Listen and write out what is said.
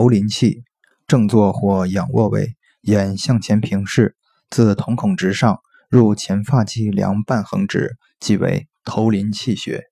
头临气，正坐或仰卧位，眼向前平视，自瞳孔直上入前发际两半横指，即为头临气穴。